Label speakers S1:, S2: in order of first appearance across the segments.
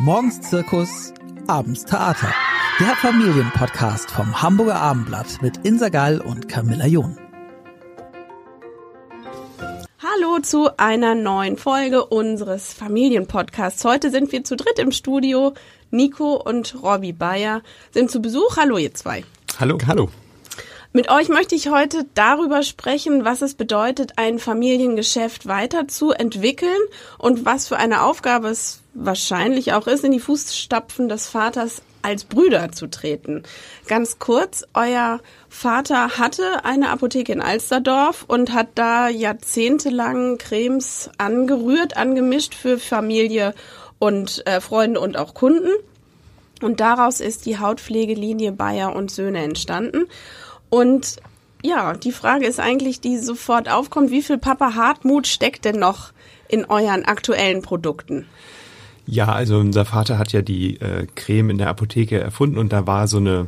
S1: Morgens Zirkus, abends Theater. Der Familienpodcast vom Hamburger Abendblatt mit Insa Gall und Camilla John.
S2: Hallo zu einer neuen Folge unseres Familienpodcasts. Heute sind wir zu dritt im Studio. Nico und Robbie Bayer sind zu Besuch. Hallo ihr zwei.
S3: Hallo. Hallo.
S2: Mit euch möchte ich heute darüber sprechen, was es bedeutet, ein Familiengeschäft weiterzuentwickeln und was für eine Aufgabe es wahrscheinlich auch ist, in die Fußstapfen des Vaters als Brüder zu treten. Ganz kurz, euer Vater hatte eine Apotheke in Alsterdorf und hat da jahrzehntelang Cremes angerührt, angemischt für Familie und äh, Freunde und auch Kunden. Und daraus ist die Hautpflegelinie Bayer und Söhne entstanden. Und ja, die Frage ist eigentlich, die sofort aufkommt, wie viel Papa Hartmut steckt denn noch in euren aktuellen Produkten?
S3: Ja, also unser Vater hat ja die äh, Creme in der Apotheke erfunden und da war so eine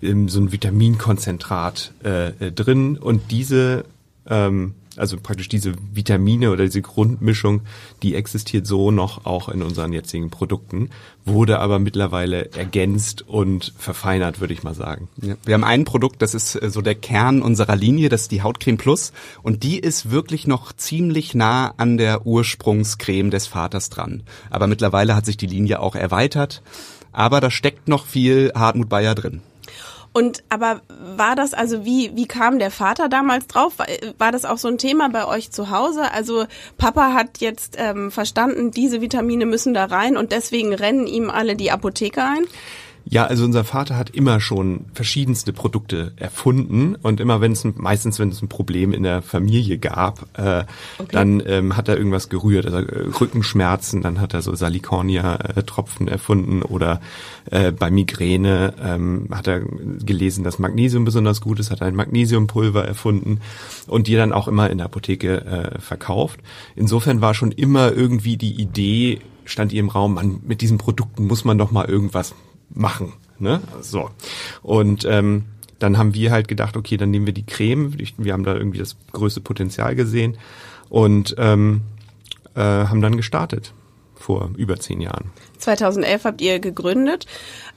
S3: ähm, so ein Vitaminkonzentrat äh, äh, drin. Und diese ähm, also praktisch diese Vitamine oder diese Grundmischung, die existiert so noch auch in unseren jetzigen Produkten, wurde aber mittlerweile ergänzt und verfeinert, würde ich mal sagen.
S4: Ja, wir haben ein Produkt, das ist äh, so der Kern unserer Linie, das ist die Hautcreme Plus und die ist wirklich noch ziemlich nah an der Ursprungscreme des Vaters dran. Aber mittlerweile hat sich die Linie auch erweitert, aber da steckt noch viel Hartmut Bayer drin.
S2: Und aber war das also wie wie kam der Vater damals drauf? War, das auch so ein Thema bei euch zu Hause? Also Papa hat jetzt ähm, verstanden, diese Vitamine müssen da rein und deswegen rennen ihm alle die Apotheke ein?
S3: Ja, also unser Vater hat immer schon verschiedenste Produkte erfunden und immer wenn es meistens wenn es ein Problem in der Familie gab, äh, okay. dann ähm, hat er irgendwas gerührt, also äh, Rückenschmerzen, dann hat er so Salicornia-Tropfen erfunden oder äh, bei Migräne ähm, hat er gelesen, dass Magnesium besonders gut ist, hat ein Magnesiumpulver erfunden und die dann auch immer in der Apotheke äh, verkauft. Insofern war schon immer irgendwie die Idee stand ihr im Raum, man, mit diesen Produkten muss man doch mal irgendwas machen. Ne? So. Und ähm, dann haben wir halt gedacht, okay, dann nehmen wir die Creme. Wir haben da irgendwie das größte Potenzial gesehen und ähm, äh, haben dann gestartet vor über zehn Jahren.
S2: 2011 habt ihr gegründet.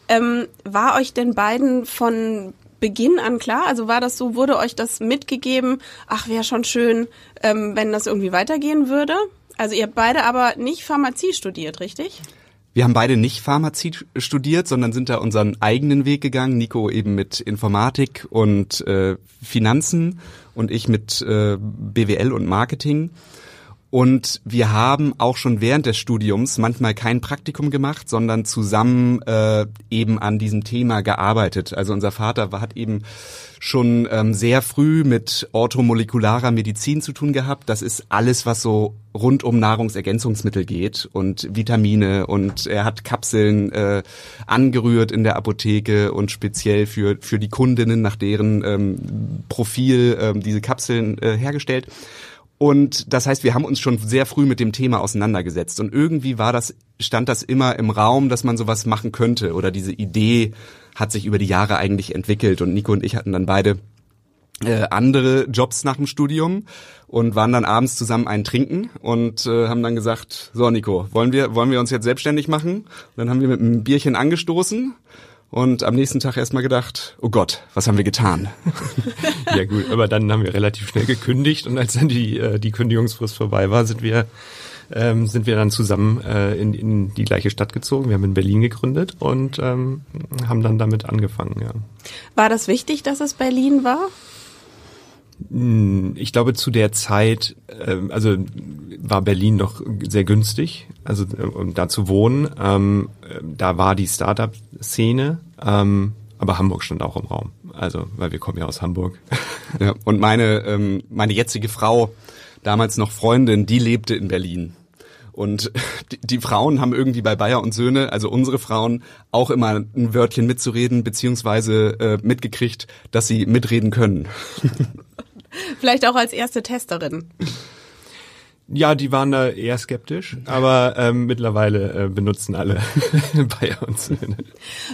S2: Ähm, war euch denn beiden von Beginn an klar? Also war das so, wurde euch das mitgegeben? Ach, wäre schon schön, ähm, wenn das irgendwie weitergehen würde. Also ihr habt beide aber nicht Pharmazie studiert, richtig?
S4: Wir haben beide nicht Pharmazie studiert, sondern sind da unseren eigenen Weg gegangen. Nico eben mit Informatik und äh, Finanzen und ich mit äh, BWL und Marketing. Und wir haben auch schon während des Studiums manchmal kein Praktikum gemacht, sondern zusammen äh, eben an diesem Thema gearbeitet. Also unser Vater hat eben schon ähm, sehr früh mit orthomolekularer Medizin zu tun gehabt. Das ist alles, was so rund um Nahrungsergänzungsmittel geht und Vitamine und er hat Kapseln äh, angerührt in der Apotheke und speziell für für die Kundinnen nach deren ähm, Profil ähm, diese Kapseln äh, hergestellt. Und das heißt, wir haben uns schon sehr früh mit dem Thema auseinandergesetzt. Und irgendwie war das, stand das immer im Raum, dass man sowas machen könnte. Oder diese Idee hat sich über die Jahre eigentlich entwickelt. Und Nico und ich hatten dann beide äh, andere Jobs nach dem Studium und waren dann abends zusammen einen trinken und äh, haben dann gesagt, so Nico, wollen wir, wollen wir uns jetzt selbstständig machen? Und dann haben wir mit einem Bierchen angestoßen und am nächsten Tag erstmal gedacht, oh Gott, was haben wir getan?
S3: ja gut, aber dann haben wir relativ schnell gekündigt und als dann die, äh, die Kündigungsfrist vorbei war, sind wir ähm, sind wir dann zusammen äh, in, in die gleiche Stadt gezogen. Wir haben in Berlin gegründet und ähm, haben dann damit angefangen. Ja.
S2: War das wichtig, dass es Berlin war?
S3: Hm, ich glaube, zu der Zeit, äh, also war Berlin doch sehr günstig, also äh, um da zu wohnen. Ähm, da war die Startup-Szene, ähm, aber Hamburg stand auch im Raum. Also, weil wir kommen ja aus Hamburg.
S4: Ja, und meine, ähm, meine jetzige Frau, damals noch Freundin, die lebte in Berlin. Und die, die, Frauen haben irgendwie bei Bayer und Söhne, also unsere Frauen, auch immer ein Wörtchen mitzureden, beziehungsweise äh, mitgekriegt, dass sie mitreden können.
S2: Vielleicht auch als erste Testerin.
S3: Ja, die waren da eher skeptisch, aber ähm, mittlerweile äh, benutzen alle und Söhne.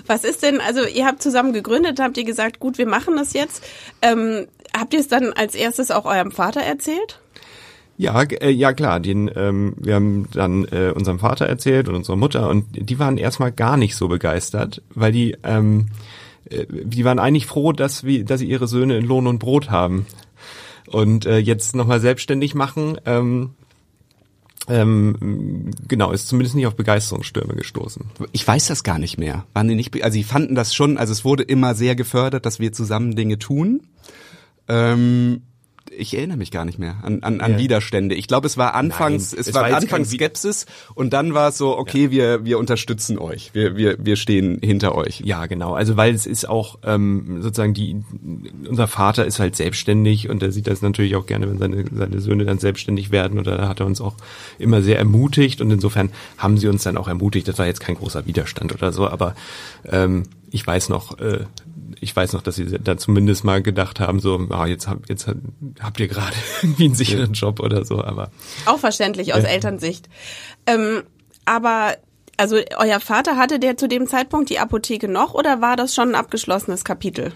S2: Was ist denn, also ihr habt zusammen gegründet, habt ihr gesagt, gut, wir machen das jetzt. Ähm, habt ihr es dann als erstes auch eurem Vater erzählt?
S3: Ja, äh, ja klar. Den, ähm, wir haben dann äh, unserem Vater erzählt und unserer Mutter und die waren erstmal gar nicht so begeistert, weil die, ähm, äh, die waren eigentlich froh, dass wir, dass sie ihre Söhne in Lohn und Brot haben und äh, jetzt nochmal selbstständig machen. Ähm, ähm, genau, ist zumindest nicht auf Begeisterungsstürme gestoßen.
S4: Ich weiß das gar nicht mehr. Waren die nicht, also sie fanden das schon, also es wurde immer sehr gefördert, dass wir zusammen Dinge tun. Ähm, ich erinnere mich gar nicht mehr an, an, an ja. Widerstände. Ich glaube, es war anfangs, Nein, es, es, war, war anfangs Skepsis und dann war es so, okay, ja. wir, wir unterstützen euch, wir, wir, wir stehen hinter euch.
S3: Ja, genau. Also weil es ist auch ähm, sozusagen die, unser Vater ist halt selbstständig und er sieht das natürlich auch gerne, wenn seine, seine Söhne dann selbstständig werden oder da hat er uns auch immer sehr ermutigt und insofern haben sie uns dann auch ermutigt. Das war jetzt kein großer Widerstand oder so, aber ähm, ich weiß noch, äh, ich weiß noch, dass sie da zumindest mal gedacht haben, so, ah, jetzt, hab, jetzt habt ihr gerade irgendwie einen sicheren Job oder so, aber.
S2: Auch verständlich aus ja. Elternsicht. Ähm, aber also euer Vater hatte der zu dem Zeitpunkt die Apotheke noch oder war das schon ein abgeschlossenes Kapitel?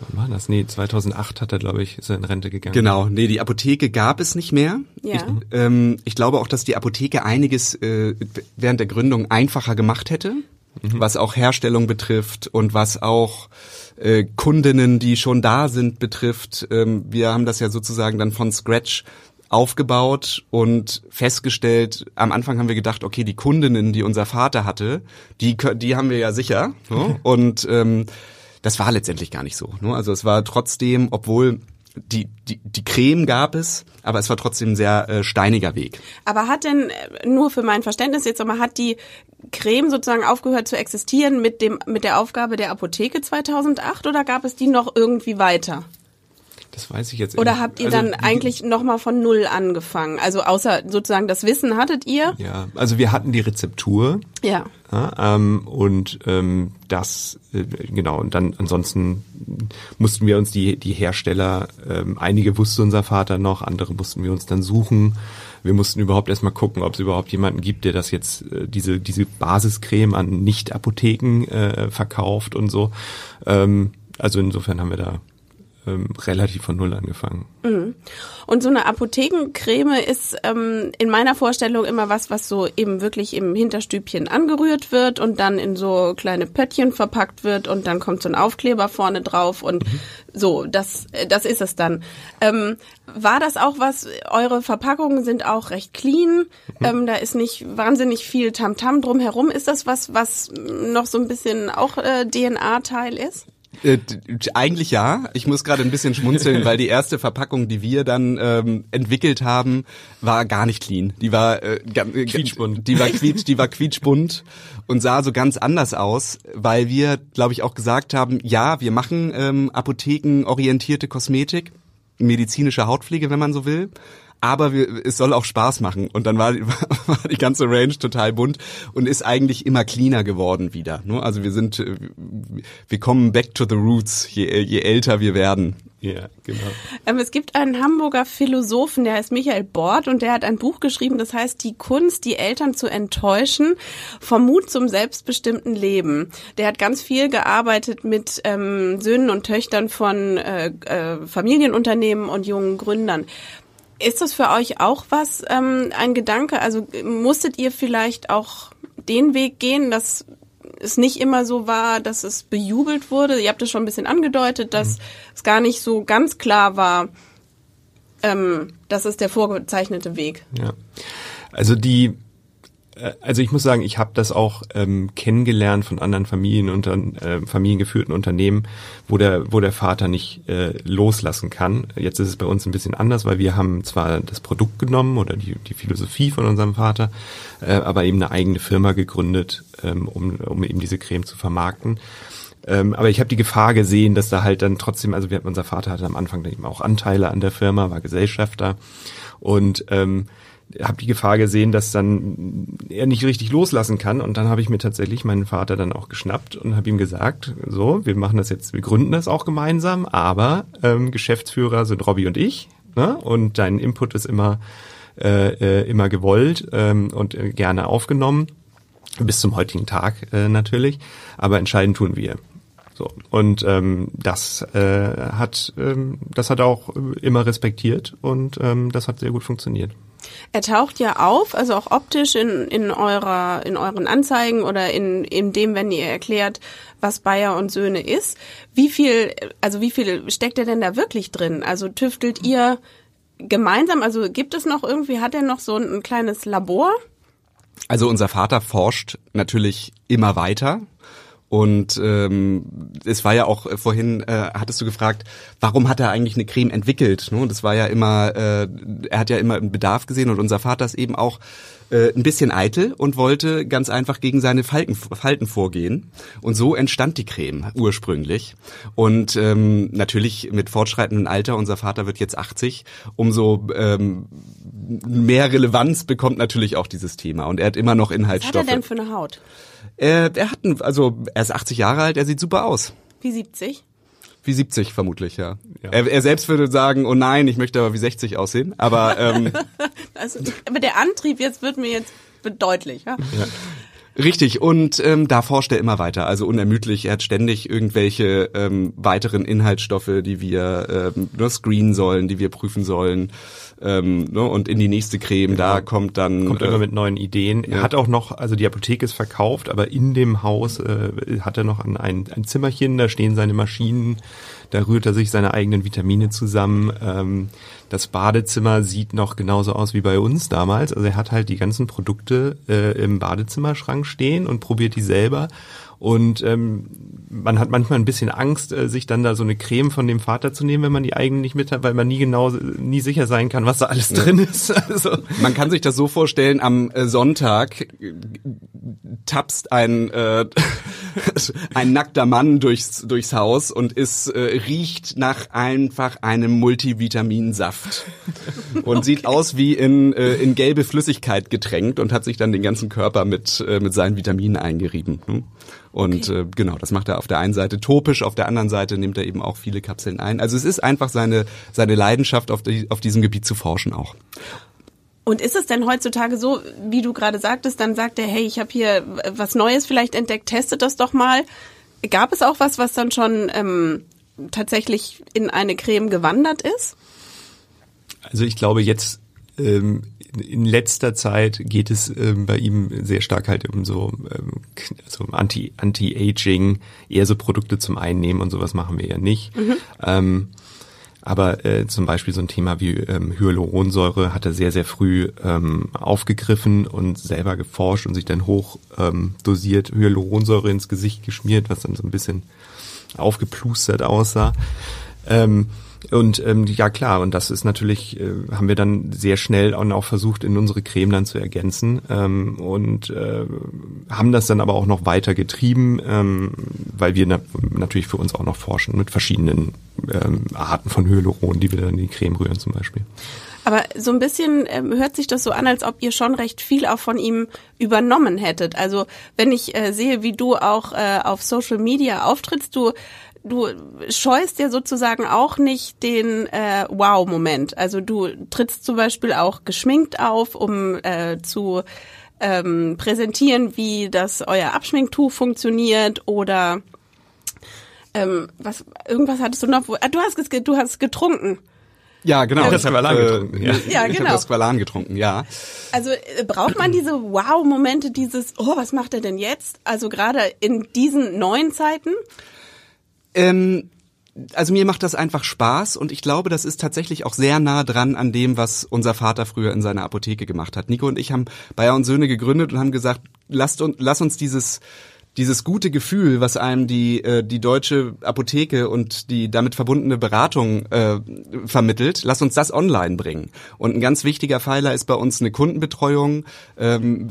S3: Wann war das? Nee, 2008 hat er, glaube ich, ist er in Rente gegangen.
S4: Genau, nee, die Apotheke gab es nicht mehr.
S2: Ja.
S4: Ich, ähm, ich glaube auch, dass die Apotheke einiges äh, während der Gründung einfacher gemacht hätte mhm. was auch Herstellung betrifft und was auch äh, Kundinnen, die schon da sind, betrifft. Ähm, wir haben das ja sozusagen dann von Scratch aufgebaut und festgestellt, am Anfang haben wir gedacht, okay, die Kundinnen, die unser Vater hatte, die, die haben wir ja sicher. Ne? Und ähm, das war letztendlich gar nicht so. Ne? Also es war trotzdem, obwohl die, die, die Creme gab es, aber es war trotzdem ein sehr äh, steiniger Weg.
S2: Aber hat denn, äh, nur für mein Verständnis jetzt aber hat die Creme sozusagen aufgehört zu existieren mit dem, mit der Aufgabe der Apotheke 2008 oder gab es die noch irgendwie weiter?
S3: Das weiß ich jetzt.
S2: Oder habt ihr also, dann eigentlich nochmal von Null angefangen? Also außer sozusagen das Wissen hattet ihr?
S3: Ja, also wir hatten die Rezeptur.
S2: Ja.
S3: ja ähm, und ähm, das, äh, genau, und dann ansonsten mussten wir uns die, die Hersteller, ähm, einige wusste unser Vater noch, andere mussten wir uns dann suchen. Wir mussten überhaupt erstmal gucken, ob es überhaupt jemanden gibt, der das jetzt, äh, diese, diese Basiscreme an Nicht-Apotheken äh, verkauft und so. Ähm, also insofern haben wir da ähm, relativ von Null angefangen.
S2: Mhm. Und so eine Apothekencreme ist ähm, in meiner Vorstellung immer was, was so eben wirklich im Hinterstübchen angerührt wird und dann in so kleine Pöttchen verpackt wird und dann kommt so ein Aufkleber vorne drauf und mhm. so, das, das ist es dann. Ähm, war das auch was, eure Verpackungen sind auch recht clean, mhm. ähm, da ist nicht wahnsinnig viel Tamtam -Tam drumherum. Ist das was, was noch so ein bisschen auch äh, DNA-Teil ist?
S4: Äh, eigentlich ja. Ich muss gerade ein bisschen schmunzeln, weil die erste Verpackung, die wir dann ähm, entwickelt haben, war gar nicht clean. Die war äh,
S3: äh quietschbunt.
S4: Die war quietsch, die war quietschbunt und sah so ganz anders aus, weil wir, glaube ich, auch gesagt haben, ja, wir machen ähm, apothekenorientierte Kosmetik, medizinische Hautpflege, wenn man so will aber wir, es soll auch Spaß machen. Und dann war, war die ganze Range total bunt und ist eigentlich immer cleaner geworden wieder. Ne? Also wir sind, äh, wir kommen back to the roots, je, je älter wir werden.
S3: Ja, genau.
S2: Ähm, es gibt einen Hamburger Philosophen, der heißt Michael Bort und der hat ein Buch geschrieben, das heißt Die Kunst, die Eltern zu enttäuschen, vom Mut zum selbstbestimmten Leben. Der hat ganz viel gearbeitet mit ähm, Söhnen und Töchtern von äh, äh, Familienunternehmen und jungen Gründern. Ist das für euch auch was, ähm, ein Gedanke? Also musstet ihr vielleicht auch den Weg gehen, dass es nicht immer so war, dass es bejubelt wurde? Ihr habt es schon ein bisschen angedeutet, dass mhm. es gar nicht so ganz klar war, ähm, das ist der vorgezeichnete Weg.
S3: Ja. Also die also ich muss sagen, ich habe das auch ähm, kennengelernt von anderen Familien unter, äh, familiengeführten Unternehmen, wo der, wo der Vater nicht äh, loslassen kann. Jetzt ist es bei uns ein bisschen anders, weil wir haben zwar das Produkt genommen oder die, die Philosophie von unserem Vater, äh, aber eben eine eigene Firma gegründet, ähm, um, um eben diese Creme zu vermarkten. Ähm, aber ich habe die Gefahr gesehen, dass da halt dann trotzdem, also wir, unser Vater hatte am Anfang eben auch Anteile an der Firma, war Gesellschafter und ähm, habe die Gefahr gesehen, dass dann er nicht richtig loslassen kann. Und dann habe ich mir tatsächlich meinen Vater dann auch geschnappt und habe ihm gesagt, so, wir machen das jetzt, wir gründen das auch gemeinsam, aber ähm, Geschäftsführer sind Robby und ich. Ne? Und dein Input ist immer, äh, äh, immer gewollt ähm, und äh, gerne aufgenommen. Bis zum heutigen Tag äh, natürlich. Aber entscheiden tun wir. So und ähm, das äh, hat ähm, das hat auch immer respektiert und ähm, das hat sehr gut funktioniert.
S2: Er taucht ja auf, also auch optisch in, in eurer, in euren Anzeigen oder in, in dem, wenn ihr erklärt, was Bayer und Söhne ist. Wie viel, also wie viel steckt er denn da wirklich drin? Also tüftelt ihr gemeinsam? Also gibt es noch irgendwie, hat er noch so ein, ein kleines Labor?
S4: Also unser Vater forscht natürlich immer weiter. Und ähm, es war ja auch äh, vorhin, äh, hattest du gefragt, warum hat er eigentlich eine Creme entwickelt? Ne? Das war ja immer, äh, er hat ja immer einen Bedarf gesehen und unser Vater ist eben auch äh, ein bisschen eitel und wollte ganz einfach gegen seine Falten, Falten vorgehen. Und so entstand die Creme ursprünglich. Und ähm, natürlich mit fortschreitendem Alter, unser Vater wird jetzt 80, umso ähm, mehr Relevanz bekommt natürlich auch dieses Thema. Und er hat immer noch Inhaltsstoffe. Was
S2: hat er denn für eine Haut?
S4: Äh, er hat einen, also er ist 80 Jahre alt, er sieht super aus.
S2: Wie 70?
S4: Wie 70 vermutlich, ja. ja. Er, er selbst würde sagen, oh nein, ich möchte aber wie 60 aussehen. Aber ähm,
S2: also, aber der Antrieb jetzt wird mir jetzt deutlich. Ja? ja.
S4: Richtig, und ähm, da forscht er immer weiter, also unermüdlich. Er hat ständig irgendwelche ähm, weiteren Inhaltsstoffe, die wir ähm, nur screenen sollen, die wir prüfen sollen. Ähm, ne, und in die nächste Creme, genau. da kommt dann.
S3: Kommt äh, immer mit neuen Ideen. Er hat auch noch, also die Apotheke ist verkauft, aber in dem Haus äh, hat er noch ein, ein, ein Zimmerchen, da stehen seine Maschinen, da rührt er sich seine eigenen Vitamine zusammen. Ähm, das Badezimmer sieht noch genauso aus wie bei uns damals. Also er hat halt die ganzen Produkte äh, im Badezimmerschrank stehen und probiert die selber. Und ähm, man hat manchmal ein bisschen Angst, äh, sich dann da so eine Creme von dem Vater zu nehmen, wenn man die eigene nicht mit hat, weil man nie genau, nie sicher sein kann, was da alles ja. drin ist.
S4: Also. Man kann sich das so vorstellen, am äh, Sonntag äh, tapst ein, äh, ein nackter Mann durchs, durchs Haus und es äh, riecht nach einfach einem Multivitaminsaft und okay. sieht aus wie in, äh, in gelbe Flüssigkeit getränkt und hat sich dann den ganzen Körper mit, äh, mit seinen Vitaminen eingerieben. Hm? Und okay. äh, genau, das macht er auf der einen Seite topisch, auf der anderen Seite nimmt er eben auch viele Kapseln ein. Also es ist einfach seine, seine Leidenschaft, auf, die, auf diesem Gebiet zu forschen auch.
S2: Und ist es denn heutzutage so, wie du gerade sagtest, dann sagt er, hey, ich habe hier was Neues vielleicht entdeckt, testet das doch mal. Gab es auch was, was dann schon ähm, tatsächlich in eine Creme gewandert ist?
S3: Also ich glaube, jetzt ähm, in letzter Zeit geht es ähm, bei ihm sehr stark halt um so ähm, also Anti Anti-Aging, eher so Produkte zum Einnehmen und sowas machen wir ja nicht. Mhm. Ähm, aber äh, zum Beispiel so ein Thema wie ähm, Hyaluronsäure hat er sehr, sehr früh ähm, aufgegriffen und selber geforscht und sich dann hoch ähm, dosiert Hyaluronsäure ins Gesicht geschmiert, was dann so ein bisschen aufgeplustert aussah. Ähm, und ähm, ja klar, und das ist natürlich, äh, haben wir dann sehr schnell auch, auch versucht, in unsere Creme dann zu ergänzen ähm, und äh, haben das dann aber auch noch weiter getrieben, ähm, weil wir na natürlich für uns auch noch forschen mit verschiedenen ähm, Arten von Hyaluron, die wir dann in die Creme rühren zum Beispiel.
S2: Aber so ein bisschen ähm, hört sich das so an, als ob ihr schon recht viel auch von ihm übernommen hättet. Also wenn ich äh, sehe, wie du auch äh, auf Social Media auftrittst, du du scheust dir sozusagen auch nicht den äh, Wow-Moment. Also du trittst zum Beispiel auch geschminkt auf, um äh, zu ähm, präsentieren, wie das euer Abschminktuch funktioniert oder ähm, was irgendwas hattest du noch? Wo, ah, du hast du hast getrunken.
S4: Ja, genau.
S3: Ich habe das Squalan äh, getrunken. Ja,
S4: ja genau. Habe das Squalan getrunken, ja.
S2: Also äh, braucht man diese Wow-Momente, dieses, oh, was macht er denn jetzt? Also gerade in diesen neuen Zeiten?
S4: Ähm, also mir macht das einfach Spaß und ich glaube, das ist tatsächlich auch sehr nah dran an dem, was unser Vater früher in seiner Apotheke gemacht hat. Nico und ich haben Bayer und Söhne gegründet und haben gesagt, lasst uns, lass uns dieses dieses gute Gefühl, was einem die äh, die deutsche Apotheke und die damit verbundene Beratung äh, vermittelt, lass uns das online bringen. Und ein ganz wichtiger Pfeiler ist bei uns eine Kundenbetreuung. Ähm,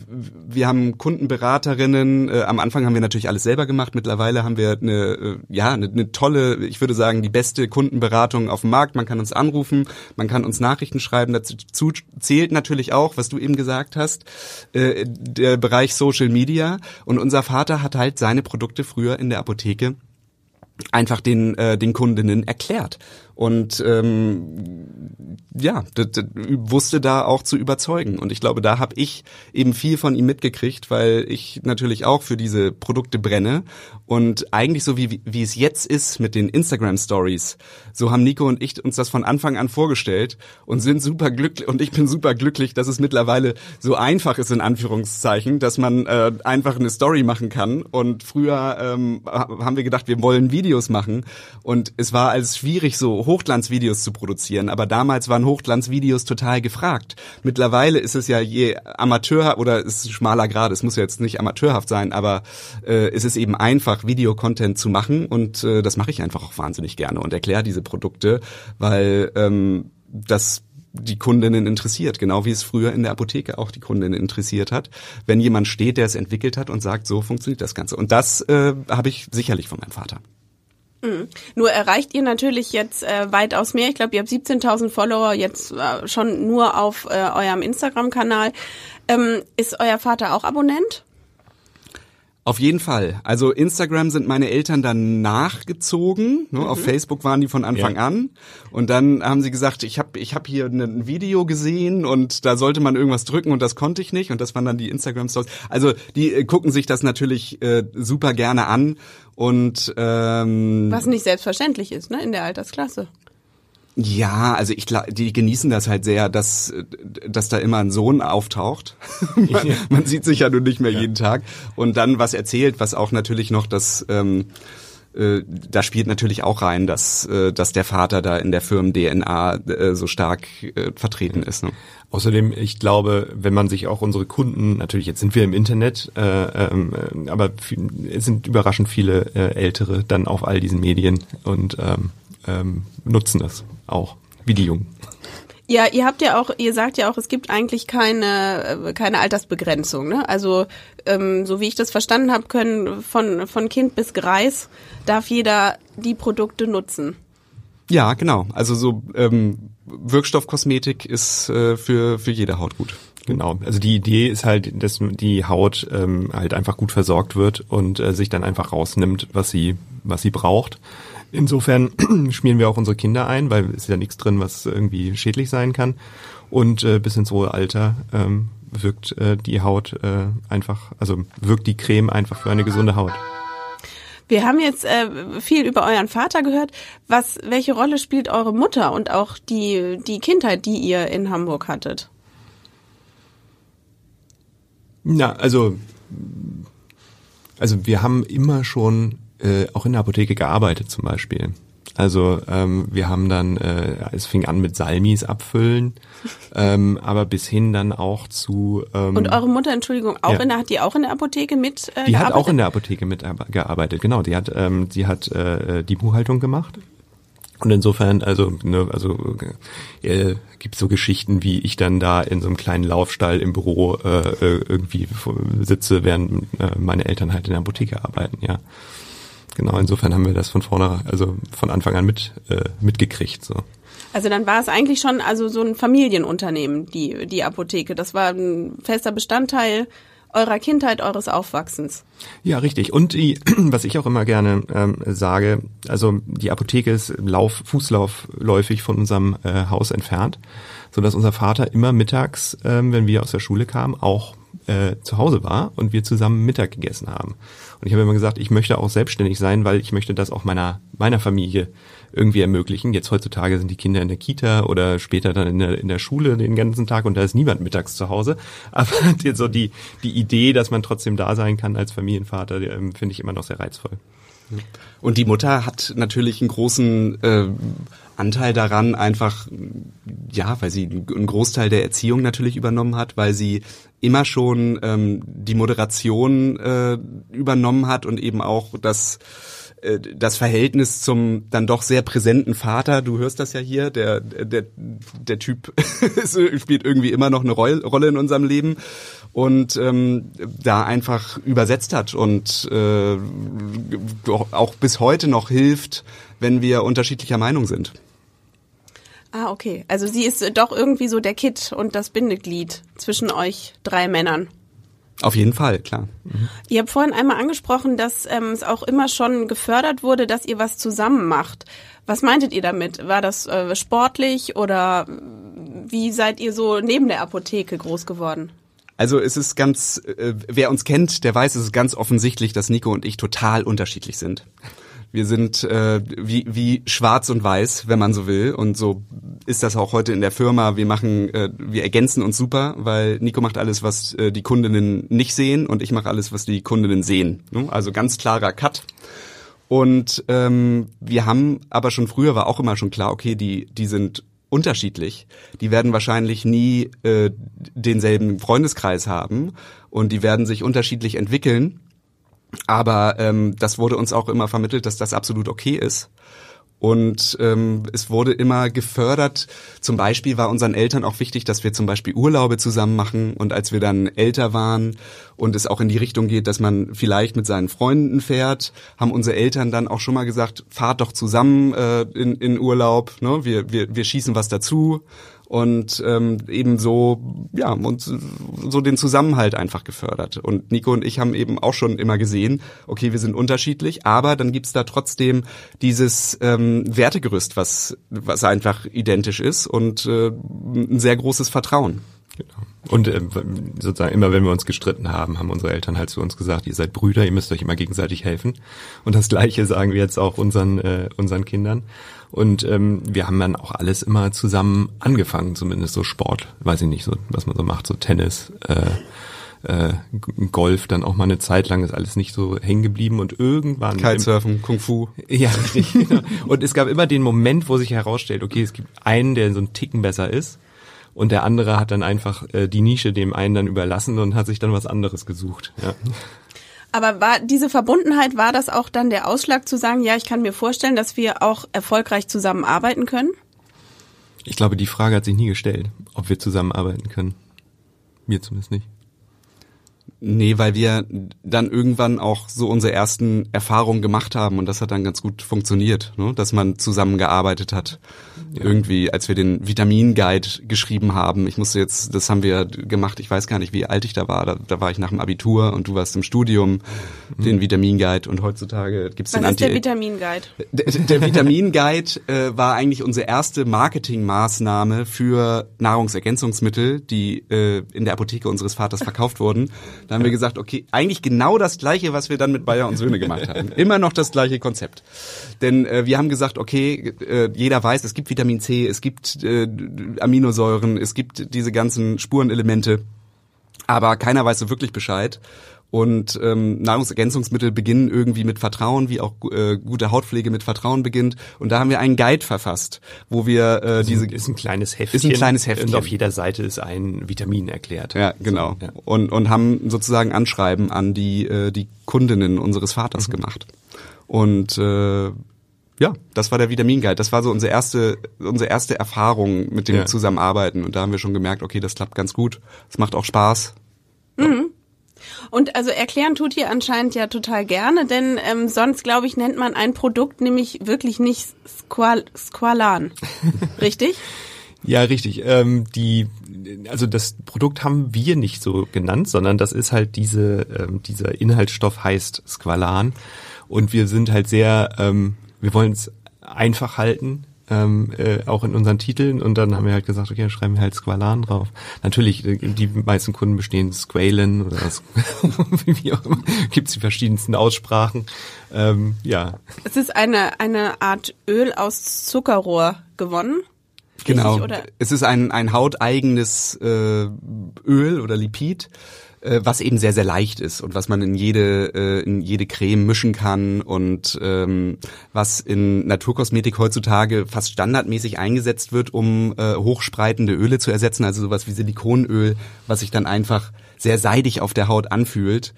S4: wir haben Kundenberaterinnen. Äh, am Anfang haben wir natürlich alles selber gemacht. Mittlerweile haben wir eine äh, ja eine, eine tolle, ich würde sagen, die beste Kundenberatung auf dem Markt. Man kann uns anrufen, man kann uns Nachrichten schreiben. Dazu zählt natürlich auch, was du eben gesagt hast, äh, der Bereich Social Media. Und unser Vater hat hat halt seine Produkte früher in der Apotheke einfach den, äh, den Kundinnen erklärt. und ähm, ja, wusste da auch zu überzeugen. Und ich glaube, da habe ich eben viel von ihm mitgekriegt, weil ich natürlich auch für diese Produkte brenne. Und eigentlich so wie, wie es jetzt ist mit den Instagram Stories, so haben Nico und ich uns das von Anfang an vorgestellt und sind super glücklich und ich bin super glücklich, dass es mittlerweile so einfach ist in Anführungszeichen, dass man äh, einfach eine Story machen kann. Und früher ähm, haben wir gedacht, wir wollen Videos machen und es war alles schwierig, so Hochglanzvideos zu produzieren. Aber damals waren Hochglanzvideos total gefragt. Mittlerweile ist es ja je Amateur oder ist schmaler Grad. Es muss ja jetzt nicht amateurhaft sein, aber äh, es ist eben einfach Videocontent zu machen und äh, das mache ich einfach auch wahnsinnig gerne und erkläre diese Produkte, weil ähm, das die Kundinnen interessiert, genau wie es früher in der Apotheke auch die Kundinnen interessiert hat. Wenn jemand steht, der es entwickelt hat und sagt, so funktioniert das Ganze. Und das äh, habe ich sicherlich von meinem Vater.
S2: Mhm. Nur erreicht ihr natürlich jetzt äh, weitaus mehr. Ich glaube, ihr habt 17.000 Follower jetzt äh, schon nur auf äh, eurem Instagram-Kanal. Ähm, ist euer Vater auch Abonnent?
S4: Auf jeden Fall. Also Instagram sind meine Eltern dann nachgezogen. Ne? Mhm. Auf Facebook waren die von Anfang ja. an. Und dann haben sie gesagt, ich habe ich hab hier ein Video gesehen und da sollte man irgendwas drücken und das konnte ich nicht. Und das waren dann die Instagram Stories. Also die äh, gucken sich das natürlich äh, super gerne an. Und ähm,
S2: was nicht selbstverständlich ist, ne, in der Altersklasse.
S4: Ja, also ich die genießen das halt sehr, dass dass da immer ein Sohn auftaucht. man, man, sieht sich ja nun nicht mehr ja. jeden Tag und dann was erzählt, was auch natürlich noch das ähm, äh, da spielt natürlich auch rein, dass dass der Vater da in der Firmen DNA äh, so stark äh, vertreten ist. Ne?
S3: Außerdem, ich glaube, wenn man sich auch unsere Kunden, natürlich jetzt sind wir im Internet, äh, ähm, aber viel, es sind überraschend viele äh, Ältere dann auf all diesen Medien und ähm, ähm, nutzen das auch, wie die Jungen.
S2: Ja, ihr habt ja auch, ihr sagt ja auch, es gibt eigentlich keine äh, keine Altersbegrenzung. Ne? Also ähm, so wie ich das verstanden habe, können von von Kind bis Greis darf jeder die Produkte nutzen.
S4: Ja, genau. Also so ähm, Wirkstoffkosmetik ist äh, für für jede Haut gut.
S3: Genau. Also die Idee ist halt, dass die Haut ähm, halt einfach gut versorgt wird und äh, sich dann einfach rausnimmt, was sie was sie braucht. Insofern schmieren wir auch unsere Kinder ein, weil es ist ja nichts drin, was irgendwie schädlich sein kann. Und äh, bis ins hohe Alter ähm, wirkt äh, die Haut äh, einfach, also wirkt die Creme einfach für eine gesunde Haut.
S2: Wir haben jetzt äh, viel über euren Vater gehört. Was, welche Rolle spielt eure Mutter und auch die, die Kindheit, die ihr in Hamburg hattet?
S3: Na, also, also wir haben immer schon äh, auch in der Apotheke gearbeitet zum Beispiel. Also ähm, wir haben dann, äh, es fing an mit Salmis abfüllen, ähm, aber bis hin dann auch zu.
S2: Ähm, Und eure Mutter, Entschuldigung, auch ja. in der, hat die auch in der Apotheke mit?
S3: Äh, die gearbeitet? hat auch in der Apotheke mit gearbeitet, genau. Die hat, ähm, die hat äh, die Buchhaltung gemacht. Und insofern, also, ne, also äh, gibt so Geschichten, wie ich dann da in so einem kleinen Laufstall im Büro äh, äh irgendwie sitze, während äh, meine Eltern halt in der Apotheke arbeiten, ja genau, insofern haben wir das von vorne, also von Anfang an mit, äh, mitgekriegt. So.
S2: Also dann war es eigentlich schon also so ein Familienunternehmen, die, die Apotheke. Das war ein fester Bestandteil eurer Kindheit, eures Aufwachsens.
S3: Ja, richtig. Und die, was ich auch immer gerne ähm, sage, also die Apotheke ist Lauf, Fußlaufläufig von unserem äh, Haus entfernt, so dass unser Vater immer mittags, ähm, wenn wir aus der Schule kamen, auch äh, zu Hause war und wir zusammen Mittag gegessen haben. Und ich habe immer gesagt, ich möchte auch selbstständig sein, weil ich möchte das auch meiner, meiner Familie irgendwie ermöglichen. Jetzt heutzutage sind die Kinder in der Kita oder später dann in der, in der Schule den ganzen Tag und da ist niemand mittags zu Hause. Aber so die, die Idee, dass man trotzdem da sein kann als Familienvater, ähm, finde ich immer noch sehr reizvoll.
S4: Und die Mutter hat natürlich einen großen äh, Anteil daran, einfach, ja, weil sie einen Großteil der Erziehung natürlich übernommen hat, weil sie immer schon ähm, die Moderation äh, übernommen hat und eben auch das äh, das Verhältnis zum dann doch sehr präsenten Vater, du hörst das ja hier, der der der Typ spielt irgendwie immer noch eine Rolle in unserem Leben und ähm, da einfach übersetzt hat und äh, auch bis heute noch hilft, wenn wir unterschiedlicher Meinung sind.
S2: Ah, okay. Also sie ist doch irgendwie so der Kit und das Bindeglied zwischen euch drei Männern.
S4: Auf jeden Fall, klar.
S2: Mhm. Ihr habt vorhin einmal angesprochen, dass ähm, es auch immer schon gefördert wurde, dass ihr was zusammen macht. Was meintet ihr damit? War das äh, sportlich oder wie seid ihr so neben der Apotheke groß geworden?
S4: Also es ist ganz, äh, wer uns kennt, der weiß, es ist ganz offensichtlich, dass Nico und ich total unterschiedlich sind. Wir sind äh, wie, wie schwarz und weiß, wenn man so will. Und so ist das auch heute in der Firma. Wir machen, äh, wir ergänzen uns super, weil Nico macht alles, was äh, die Kundinnen nicht sehen und ich mache alles, was die Kundinnen sehen. Ne? Also ganz klarer Cut. Und ähm, wir haben aber schon früher war auch immer schon klar, okay, die, die sind unterschiedlich. Die werden wahrscheinlich nie äh, denselben Freundeskreis haben und die werden sich unterschiedlich entwickeln. Aber ähm, das wurde uns auch immer vermittelt, dass das absolut okay ist. Und ähm, es wurde immer gefördert. Zum Beispiel war unseren Eltern auch wichtig, dass wir zum Beispiel Urlaube zusammen machen. Und als wir dann älter waren und es auch in die Richtung geht, dass man vielleicht mit seinen Freunden fährt, haben unsere Eltern dann auch schon mal gesagt, fahrt doch zusammen äh, in, in Urlaub. Ne? Wir, wir, wir schießen was dazu und ähm, eben so ja und so den Zusammenhalt einfach gefördert und Nico und ich haben eben auch schon immer gesehen okay wir sind unterschiedlich aber dann gibt's da trotzdem dieses ähm, Wertegerüst was was einfach identisch ist und äh, ein sehr großes Vertrauen
S3: Genau. Und äh, sozusagen immer, wenn wir uns gestritten haben, haben unsere Eltern halt zu uns gesagt, ihr seid Brüder, ihr müsst euch immer gegenseitig helfen. Und das Gleiche sagen wir jetzt auch unseren äh, unseren Kindern. Und ähm, wir haben dann auch alles immer zusammen angefangen, zumindest so Sport, weiß ich nicht, so was man so macht, so Tennis, äh, äh, Golf, dann auch mal eine Zeit lang ist alles nicht so hängen geblieben und irgendwann
S4: Kitesurfen, Kung Fu.
S3: Ja, richtig. Genau. Und es gab immer den Moment, wo sich herausstellt, okay, es gibt einen, der so einen Ticken besser ist und der andere hat dann einfach äh, die Nische dem einen dann überlassen und hat sich dann was anderes gesucht. Ja.
S2: Aber war diese Verbundenheit, war das auch dann der Ausschlag zu sagen, ja, ich kann mir vorstellen, dass wir auch erfolgreich zusammenarbeiten können?
S3: Ich glaube, die Frage hat sich nie gestellt, ob wir zusammenarbeiten können. Mir zumindest nicht.
S4: Nee, weil wir dann irgendwann auch so unsere ersten Erfahrungen gemacht haben und das hat dann ganz gut funktioniert, ne? dass man zusammengearbeitet hat. Ja. Irgendwie, als wir den Vitamin-Guide geschrieben haben, ich musste jetzt, das haben wir gemacht, ich weiß gar nicht, wie alt ich da war, da, da war ich nach dem Abitur und du warst im Studium, mhm. den Vitamin-Guide und heutzutage gibt's
S2: Was
S4: den
S2: Anti... der Vitamin-Guide?
S4: Der, der Vitamin-Guide äh, war eigentlich unsere erste Marketingmaßnahme für Nahrungsergänzungsmittel, die äh, in der Apotheke unseres Vaters verkauft wurden. Da haben wir gesagt, okay, eigentlich genau das gleiche, was wir dann mit Bayer und Söhne gemacht haben. Immer noch das gleiche Konzept. Denn äh, wir haben gesagt, okay, äh, jeder weiß, es gibt Vitamin C, es gibt äh, Aminosäuren, es gibt diese ganzen Spurenelemente, aber keiner weiß so wirklich Bescheid. Und ähm, Nahrungsergänzungsmittel beginnen irgendwie mit Vertrauen, wie auch äh, gute Hautpflege mit Vertrauen beginnt. Und da haben wir einen Guide verfasst, wo wir äh, diese
S3: ist ein kleines Heftchen.
S4: Ist ein kleines Heftchen.
S3: Und auf jeder Seite ist ein Vitamin erklärt.
S4: Ja, genau. So, ja. Und und haben sozusagen Anschreiben an die äh, die Kundinnen unseres Vaters mhm. gemacht. Und äh, ja, das war der Vitamin Guide. Das war so unsere erste, unsere erste Erfahrung mit dem ja. Zusammenarbeiten. Und da haben wir schon gemerkt, okay, das klappt ganz gut. Es macht auch Spaß.
S2: Mhm. Und also erklären tut ihr anscheinend ja total gerne, denn ähm, sonst, glaube ich, nennt man ein Produkt nämlich wirklich nicht Squal Squalan. Richtig?
S3: Ja, richtig. Ähm, die, also das Produkt haben wir nicht so genannt, sondern das ist halt diese, ähm, dieser Inhaltsstoff heißt Squalan. Und wir sind halt sehr, ähm, wir wollen es einfach halten ähm, äh, auch in unseren Titeln und dann haben wir halt gesagt, okay, dann schreiben wir halt Squalan drauf. Natürlich, äh, die meisten Kunden bestehen Squalen oder was, wie auch immer, gibt es die verschiedensten Aussprachen. Ähm, ja.
S2: Es ist eine, eine Art Öl aus Zuckerrohr gewonnen.
S4: Genau. Richtig, es ist ein, ein hauteigenes äh, Öl oder Lipid äh, was eben sehr, sehr leicht ist und was man in jede, äh, in jede Creme mischen kann und ähm, was in Naturkosmetik heutzutage fast standardmäßig eingesetzt wird, um äh, hochspreitende Öle zu ersetzen, also sowas wie Silikonöl, was sich dann einfach sehr seidig auf der Haut anfühlt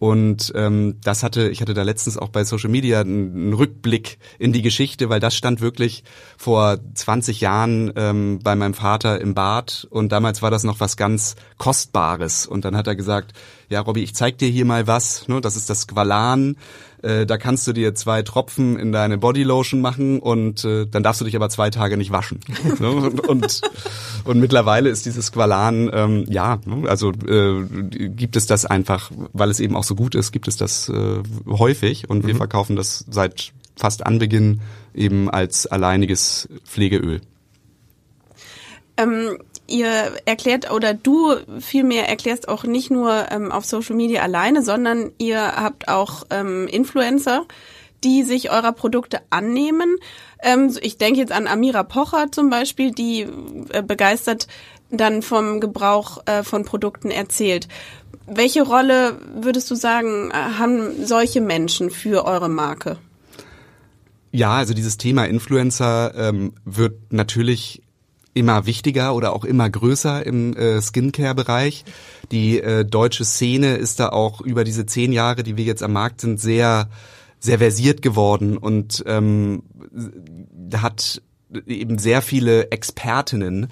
S4: und ähm, das hatte, ich hatte da letztens auch bei Social Media einen, Rückblick in die Geschichte, weil das stand wirklich vor 20 Jahren ähm, bei meinem Vater im Bad und damals war das noch was ganz Kostbares. Und dann hat er gesagt, ja Robby, ich zeig dir hier mal was, ne, das ist das Squalan äh, da kannst du dir zwei Tropfen in deine Bodylotion machen und äh, dann darfst du dich aber zwei Tage nicht waschen. ne? und, und, und mittlerweile ist dieses Squalan, ähm, ja, ne? also äh, gibt es das einfach, weil es eben auch so gut ist, gibt es das äh, häufig und mhm. wir verkaufen das seit fast Anbeginn eben als alleiniges Pflegeöl.
S2: Ähm, ihr erklärt oder du vielmehr erklärst auch nicht nur ähm, auf Social Media alleine, sondern ihr habt auch ähm, Influencer, die sich eurer Produkte annehmen. Ähm, ich denke jetzt an Amira Pocher zum Beispiel, die äh, begeistert dann vom Gebrauch äh, von Produkten erzählt. Welche Rolle würdest du sagen, äh, haben solche Menschen für eure Marke?
S4: Ja, also dieses Thema Influencer ähm, wird natürlich immer wichtiger oder auch immer größer im äh, Skincare-Bereich. Die äh, deutsche Szene ist da auch über diese zehn Jahre, die wir jetzt am Markt sind, sehr sehr versiert geworden und ähm, hat eben sehr viele Expertinnen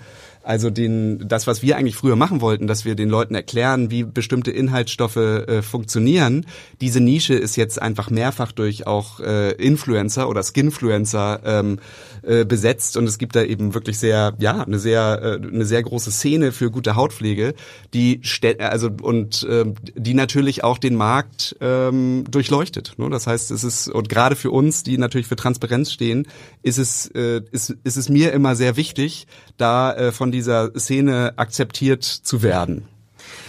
S4: also den, das, was wir eigentlich früher machen wollten, dass wir den Leuten erklären, wie bestimmte Inhaltsstoffe äh, funktionieren. Diese Nische ist jetzt einfach mehrfach durch auch äh, Influencer oder Skinfluencer ähm, äh, besetzt und es gibt da eben wirklich sehr, ja, eine sehr, äh, eine sehr große Szene für gute Hautpflege, die also und äh, die natürlich auch den Markt ähm, durchleuchtet. Ne? Das heißt, es ist und gerade für uns, die natürlich für Transparenz stehen, ist es äh, ist, ist es mir immer sehr wichtig, da äh, von dieser Szene akzeptiert zu werden.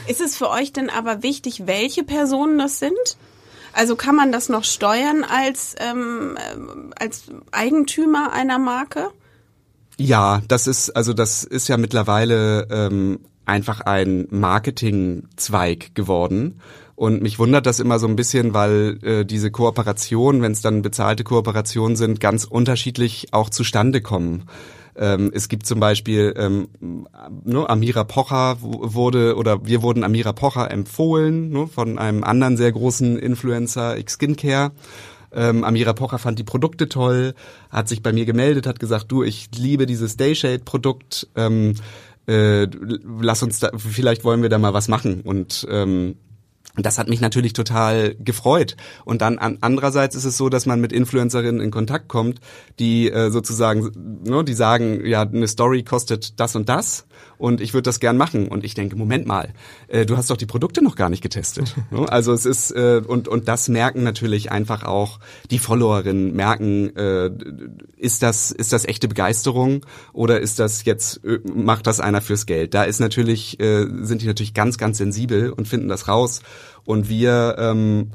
S2: Ist es für euch denn aber wichtig, welche Personen das sind? Also kann man das noch steuern als, ähm, als Eigentümer einer Marke?
S4: Ja, das ist, also das ist ja mittlerweile ähm, einfach ein Marketingzweig geworden. Und mich wundert das immer so ein bisschen, weil äh, diese Kooperationen, wenn es dann bezahlte Kooperationen sind, ganz unterschiedlich auch zustande kommen. Ähm, es gibt zum Beispiel ähm, ne, Amira Pocher wurde oder wir wurden Amira Pocher empfohlen ne, von einem anderen sehr großen Influencer X Skincare. Ähm, Amira Pocher fand die Produkte toll, hat sich bei mir gemeldet, hat gesagt, du, ich liebe dieses Dayshade Produkt. Ähm, äh, lass uns da, vielleicht wollen wir da mal was machen. Und ähm, das hat mich natürlich total gefreut. Und dann an, andererseits ist es so, dass man mit Influencerinnen in Kontakt kommt, die äh, sozusagen, ne, die sagen, ja, eine Story kostet das und das und ich würde das gern machen. Und ich denke, Moment mal, äh, du hast doch die Produkte noch gar nicht getestet. ne? Also es ist, äh, und, und das merken natürlich einfach auch die Followerinnen, merken, äh, ist das, ist das echte Begeisterung oder ist das jetzt, äh, macht das einer fürs Geld? Da ist natürlich, äh, sind die natürlich ganz, ganz sensibel und finden das raus. Und wir ähm,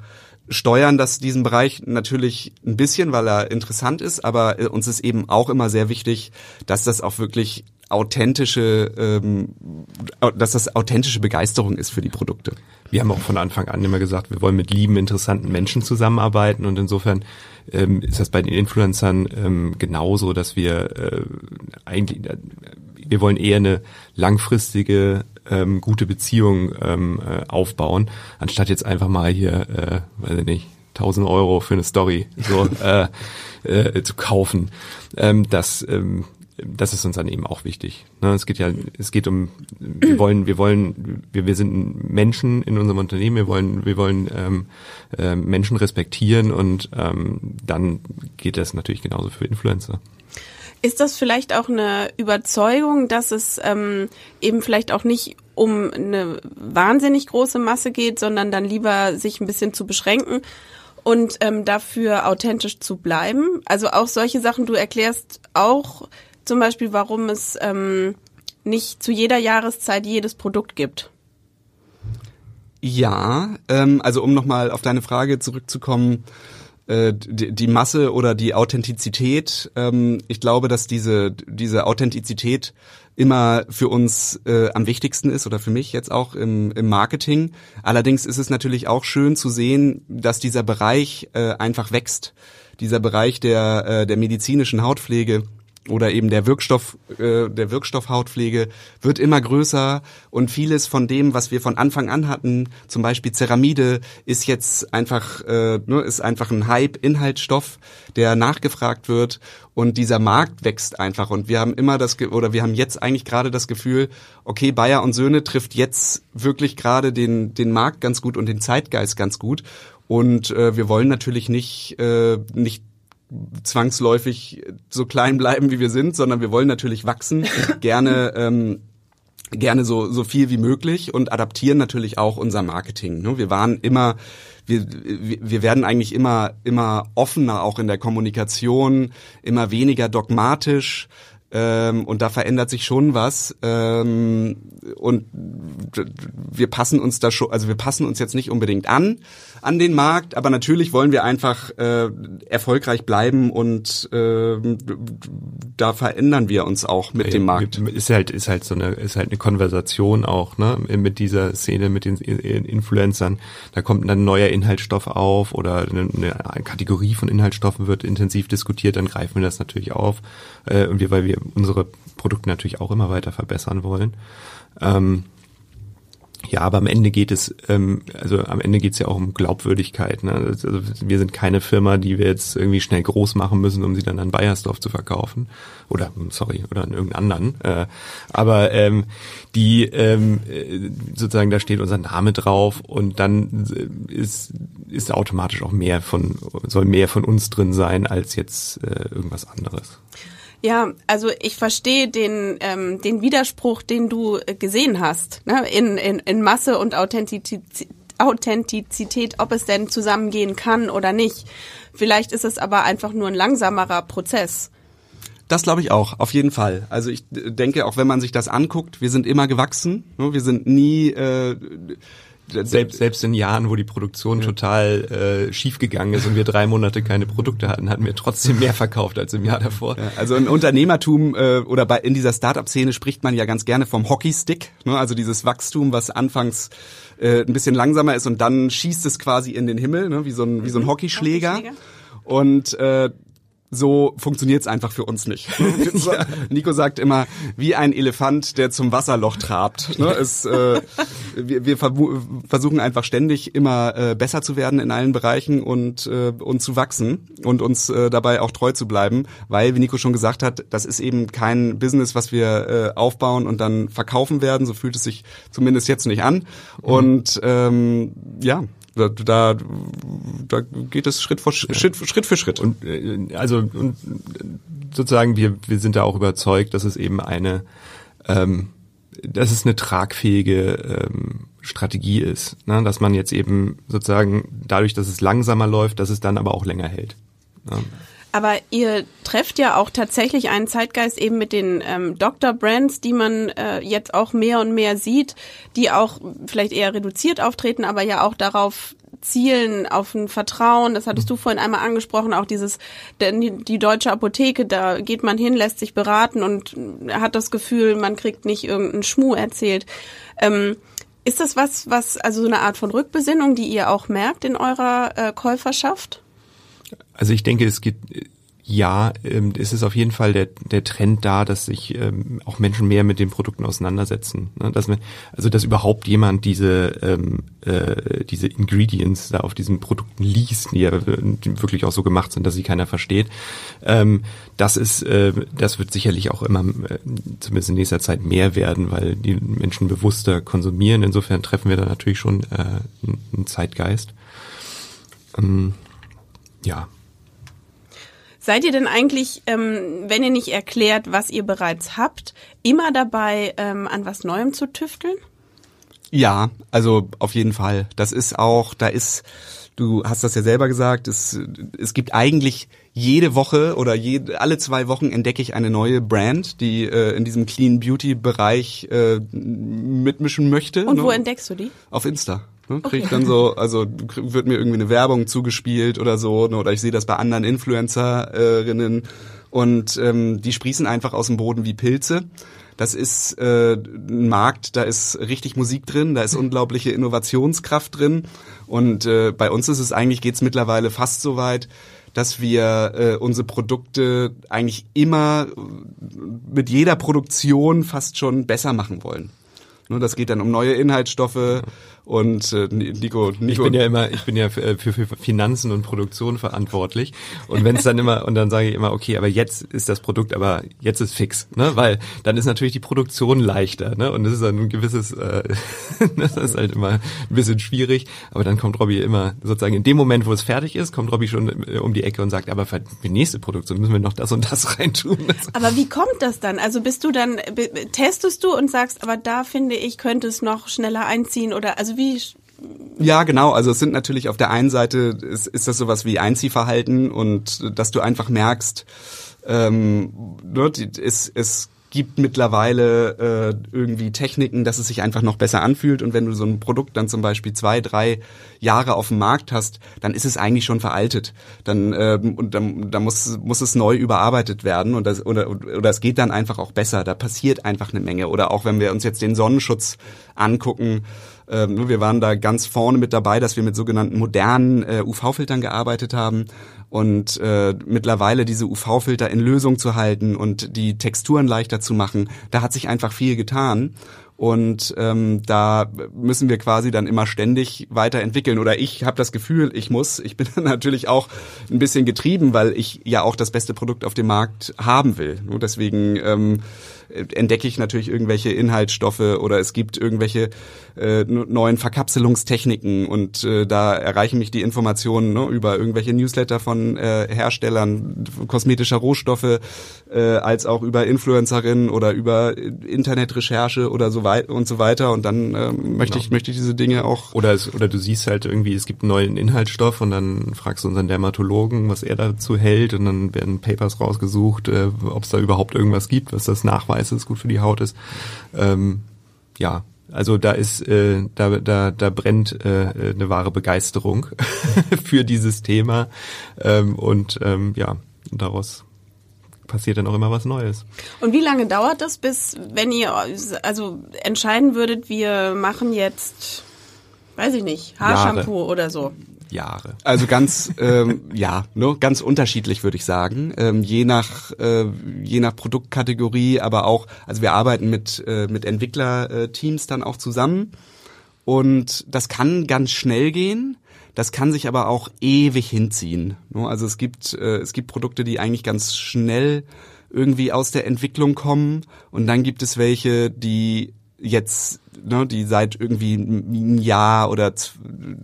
S4: steuern das diesen Bereich natürlich ein bisschen, weil er interessant ist, aber äh, uns ist eben auch immer sehr wichtig, dass das auch wirklich authentische, ähm, dass das authentische Begeisterung ist für die Produkte.
S3: Wir haben auch von Anfang an immer gesagt, wir wollen mit lieben, interessanten Menschen zusammenarbeiten und insofern ähm, ist das bei den Influencern ähm, genauso, dass wir äh, eigentlich, äh, wir wollen eher eine langfristige ähm, gute Beziehung ähm, äh, aufbauen, anstatt jetzt einfach mal hier, äh, weiß ich nicht, 1000 Euro für eine Story so äh, äh, zu kaufen. Ähm, das ähm, das ist uns dann eben auch wichtig. Ne, es geht ja, es geht um, wir wollen, wir wollen, wir, wir sind Menschen in unserem Unternehmen, wir wollen, wir wollen ähm, äh, Menschen respektieren und ähm, dann geht das natürlich genauso für Influencer.
S2: Ist das vielleicht auch eine Überzeugung, dass es ähm, eben vielleicht auch nicht um eine wahnsinnig große Masse geht, sondern dann lieber sich ein bisschen zu beschränken und ähm, dafür authentisch zu bleiben? Also auch solche Sachen, du erklärst auch zum Beispiel, warum es ähm, nicht zu jeder Jahreszeit jedes Produkt gibt.
S4: Ja, ähm, also um nochmal auf deine Frage zurückzukommen, äh, die, Masse oder die Authentizität. Ähm, ich glaube, dass diese, diese Authentizität immer für uns äh, am wichtigsten ist oder für mich jetzt auch im, im Marketing. Allerdings ist es natürlich auch schön zu sehen, dass dieser Bereich äh, einfach wächst. Dieser Bereich der, äh, der medizinischen Hautpflege oder eben der Wirkstoff, äh, der Wirkstoffhautpflege wird immer größer und vieles von dem, was wir von Anfang an hatten, zum Beispiel Ceramide, ist jetzt einfach, äh, ne, ist einfach ein Hype-Inhaltsstoff, der nachgefragt wird und dieser Markt wächst einfach und wir haben immer das, oder wir haben jetzt eigentlich gerade das Gefühl, okay, Bayer und Söhne trifft jetzt wirklich gerade den, den Markt ganz gut und den Zeitgeist ganz gut und äh, wir wollen natürlich nicht, äh, nicht zwangsläufig so klein bleiben, wie wir sind, sondern wir wollen natürlich wachsen, gerne ähm, gerne so so viel wie möglich und adaptieren natürlich auch unser Marketing. Ne? Wir waren immer wir, wir werden eigentlich immer immer offener auch in der Kommunikation, immer weniger dogmatisch ähm, und da verändert sich schon was. Ähm, und wir passen uns da schon, also wir passen uns jetzt nicht unbedingt an an den Markt, aber natürlich wollen wir einfach äh, erfolgreich bleiben und äh, da verändern wir uns auch mit ja, dem Markt.
S3: Ist halt ist halt so eine ist halt eine Konversation auch ne mit dieser Szene mit den Influencern. Da kommt dann ein neuer Inhaltsstoff auf oder eine, Kategorie von Inhaltsstoffen wird intensiv diskutiert, dann greifen wir das natürlich auf äh, und wir weil wir unsere Produkte natürlich auch immer weiter verbessern wollen. Ähm, ja, aber am Ende geht es, ähm, also am Ende geht es ja auch um Glaubwürdigkeit. Ne? Also wir sind keine Firma, die wir jetzt irgendwie schnell groß machen müssen, um sie dann an Bayersdorf zu verkaufen. Oder, sorry, oder an irgendeinen anderen. Äh, aber ähm, die ähm, äh, sozusagen, da steht unser Name drauf und dann ist, ist automatisch auch mehr von, soll mehr von uns drin sein als jetzt äh, irgendwas anderes.
S2: Ja, also ich verstehe den, ähm, den Widerspruch, den du äh, gesehen hast, ne? in, in, in Masse und Authentizität, Authentizität, ob es denn zusammengehen kann oder nicht. Vielleicht ist es aber einfach nur ein langsamerer Prozess.
S4: Das glaube ich auch, auf jeden Fall. Also ich denke, auch wenn man sich das anguckt, wir sind immer gewachsen. Ne? Wir sind nie äh,
S3: selbst, selbst in Jahren, wo die Produktion ja. total äh, schief gegangen ist und wir drei Monate keine Produkte hatten, hatten wir trotzdem mehr verkauft als im Jahr davor.
S4: Ja, also im Unternehmertum äh, oder bei, in dieser Startup-Szene spricht man ja ganz gerne vom Hockeystick, ne? also dieses Wachstum, was anfangs äh, ein bisschen langsamer ist und dann schießt es quasi in den Himmel, ne? wie so ein, wie so ein mhm. Hockeyschläger. Hockeyschläger. Und äh, so funktioniert's einfach für uns nicht. ja. Nico sagt immer, wie ein Elefant, der zum Wasserloch trabt. Ne? Es, äh, wir, wir versuchen einfach ständig immer äh, besser zu werden in allen Bereichen und, äh, und zu wachsen und uns äh, dabei auch treu zu bleiben, weil, wie Nico schon gesagt hat, das ist eben kein Business, was wir äh, aufbauen und dann verkaufen werden. So fühlt es sich zumindest jetzt nicht an. Mhm. Und ähm, ja, da, da, da geht es Schritt, vor, Schritt, Schritt für Schritt.
S3: Und äh, also und sozusagen wir wir sind da auch überzeugt, dass es eben eine ähm, dass es eine tragfähige ähm, Strategie ist, ne? dass man jetzt eben sozusagen dadurch, dass es langsamer läuft, dass es dann aber auch länger hält.
S2: Ne? Aber ihr trefft ja auch tatsächlich einen Zeitgeist eben mit den ähm, Doctor-Brands, die man äh, jetzt auch mehr und mehr sieht, die auch vielleicht eher reduziert auftreten, aber ja auch darauf zielen auf ein Vertrauen. Das hattest du vorhin einmal angesprochen, auch dieses die, die deutsche Apotheke, da geht man hin, lässt sich beraten und hat das Gefühl, man kriegt nicht irgendeinen Schmuh erzählt. Ähm, ist das was, was also so eine Art von Rückbesinnung, die ihr auch merkt in eurer äh, Käuferschaft?
S3: Also ich denke, es gibt ja, ähm, es ist auf jeden Fall der, der Trend da, dass sich ähm, auch Menschen mehr mit den Produkten auseinandersetzen. Ne? Dass man, also dass überhaupt jemand diese ähm, äh, diese Ingredients da auf diesen Produkten liest, die ja wirklich auch so gemacht sind, dass sie keiner versteht. Ähm, das ist, äh, das wird sicherlich auch immer, äh, zumindest in nächster Zeit mehr werden, weil die Menschen bewusster konsumieren. Insofern treffen wir da natürlich schon äh, einen Zeitgeist. Ähm, ja.
S2: Seid ihr denn eigentlich, ähm, wenn ihr nicht erklärt, was ihr bereits habt, immer dabei, ähm, an was Neuem zu tüfteln?
S4: Ja, also auf jeden Fall. Das ist auch, da ist, du hast das ja selber gesagt, es, es gibt eigentlich jede Woche oder je, alle zwei Wochen entdecke ich eine neue Brand, die äh, in diesem Clean Beauty Bereich äh, mitmischen möchte.
S2: Und ne? wo entdeckst du die?
S4: Auf Insta. Ne, krieg okay. ich dann so, also wird mir irgendwie eine Werbung zugespielt oder so, ne, oder ich sehe das bei anderen Influencerinnen und ähm, die sprießen einfach aus dem Boden wie Pilze. Das ist äh, ein Markt, da ist richtig Musik drin, da ist unglaubliche Innovationskraft drin und äh, bei uns ist es eigentlich geht's mittlerweile fast so weit, dass wir äh, unsere Produkte eigentlich immer mit jeder Produktion fast schon besser machen wollen. Ne, das geht dann um neue Inhaltsstoffe und äh, Nico, Nico.
S3: Ich bin ja immer, ich bin ja für, für, für Finanzen und Produktion verantwortlich. Und wenn es dann immer, und dann sage ich immer, okay, aber jetzt ist das Produkt, aber jetzt ist fix, ne? Weil dann ist natürlich die Produktion leichter, ne? Und das ist dann ein gewisses, äh, das ist halt immer ein bisschen schwierig. Aber dann kommt Robby immer sozusagen in dem Moment, wo es fertig ist, kommt Robby schon äh, um die Ecke und sagt, aber für die nächste Produktion müssen wir noch das und das reintun.
S2: Aber wie kommt das dann? Also bist du dann, testest du und sagst, aber da finde ich, könnte es noch schneller einziehen oder also wie
S4: ja, genau. Also es sind natürlich auf der einen Seite ist, ist das sowas wie Einziehverhalten und dass du einfach merkst, ähm, ne, es, es gibt mittlerweile äh, irgendwie Techniken, dass es sich einfach noch besser anfühlt. Und wenn du so ein Produkt dann zum Beispiel zwei, drei Jahre auf dem Markt hast, dann ist es eigentlich schon veraltet. Dann ähm, und dann, dann muss muss es neu überarbeitet werden und das oder oder es geht dann einfach auch besser. Da passiert einfach eine Menge. Oder auch wenn wir uns jetzt den Sonnenschutz angucken. Ähm, wir waren da ganz vorne mit dabei, dass wir mit sogenannten modernen äh, UV-Filtern gearbeitet haben und äh, mittlerweile diese UV-Filter in Lösung zu halten und die Texturen leichter zu machen, da hat sich einfach viel getan. Und ähm, da müssen wir quasi dann immer ständig weiterentwickeln. Oder ich habe das Gefühl, ich muss. Ich bin natürlich auch ein bisschen getrieben, weil ich ja auch das beste Produkt auf dem Markt haben will. Und deswegen ähm, entdecke ich natürlich irgendwelche Inhaltsstoffe oder es gibt irgendwelche äh, neuen Verkapselungstechniken und äh, da erreichen mich die Informationen ne, über irgendwelche Newsletter von äh, Herstellern kosmetischer Rohstoffe, äh, als auch über Influencerinnen oder über Internetrecherche oder so weiter und so weiter und dann äh, möchte genau. ich möchte ich diese Dinge auch
S3: oder es, oder du siehst halt irgendwie es gibt einen neuen Inhaltsstoff und dann fragst du unseren Dermatologen was er dazu hält und dann werden Papers rausgesucht äh, ob es da überhaupt irgendwas gibt was das nachweist dass es gut für die Haut ist ähm, ja also da ist, äh, da, da, da brennt äh, eine wahre Begeisterung für dieses Thema ähm, und ähm, ja, daraus passiert dann auch immer was Neues.
S2: Und wie lange dauert das, bis wenn ihr also entscheiden würdet, wir machen jetzt, weiß ich nicht, Haarshampoo Jahre. oder so?
S3: Jahre.
S4: Also ganz, ähm, ja, ne, ganz unterschiedlich würde ich sagen. Ähm, je nach äh, je nach Produktkategorie, aber auch, also wir arbeiten mit äh, mit Entwicklerteams dann auch zusammen und das kann ganz schnell gehen. Das kann sich aber auch ewig hinziehen. Ne? Also es gibt äh, es gibt Produkte, die eigentlich ganz schnell irgendwie aus der Entwicklung kommen und dann gibt es welche, die jetzt, ne, die seit irgendwie ein Jahr oder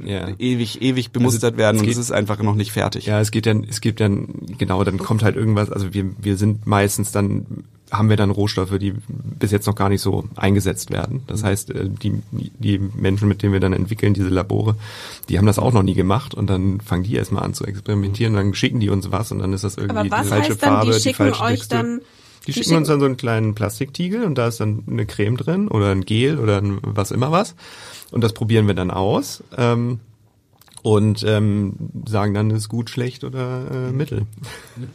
S4: ja. ewig, ewig bemustert also werden und es ist einfach noch nicht fertig.
S3: Ja, es geht dann, es gibt dann, genau, dann kommt halt irgendwas, also wir, wir sind meistens dann, haben wir dann Rohstoffe, die bis jetzt noch gar nicht so eingesetzt werden. Das heißt, äh, die, die Menschen, mit denen wir dann entwickeln, diese Labore, die haben das auch noch nie gemacht und dann fangen die erstmal an zu experimentieren, dann schicken die uns was und dann ist das irgendwie die falsche Farbe, die, die falsche
S2: euch Textur. Dann
S3: die, schicken uns dann so einen kleinen Plastiktiegel und da ist dann eine Creme drin oder ein Gel oder ein was immer was. Und das probieren wir dann aus. Ähm, und ähm, sagen dann, ist gut, schlecht oder äh, mittel.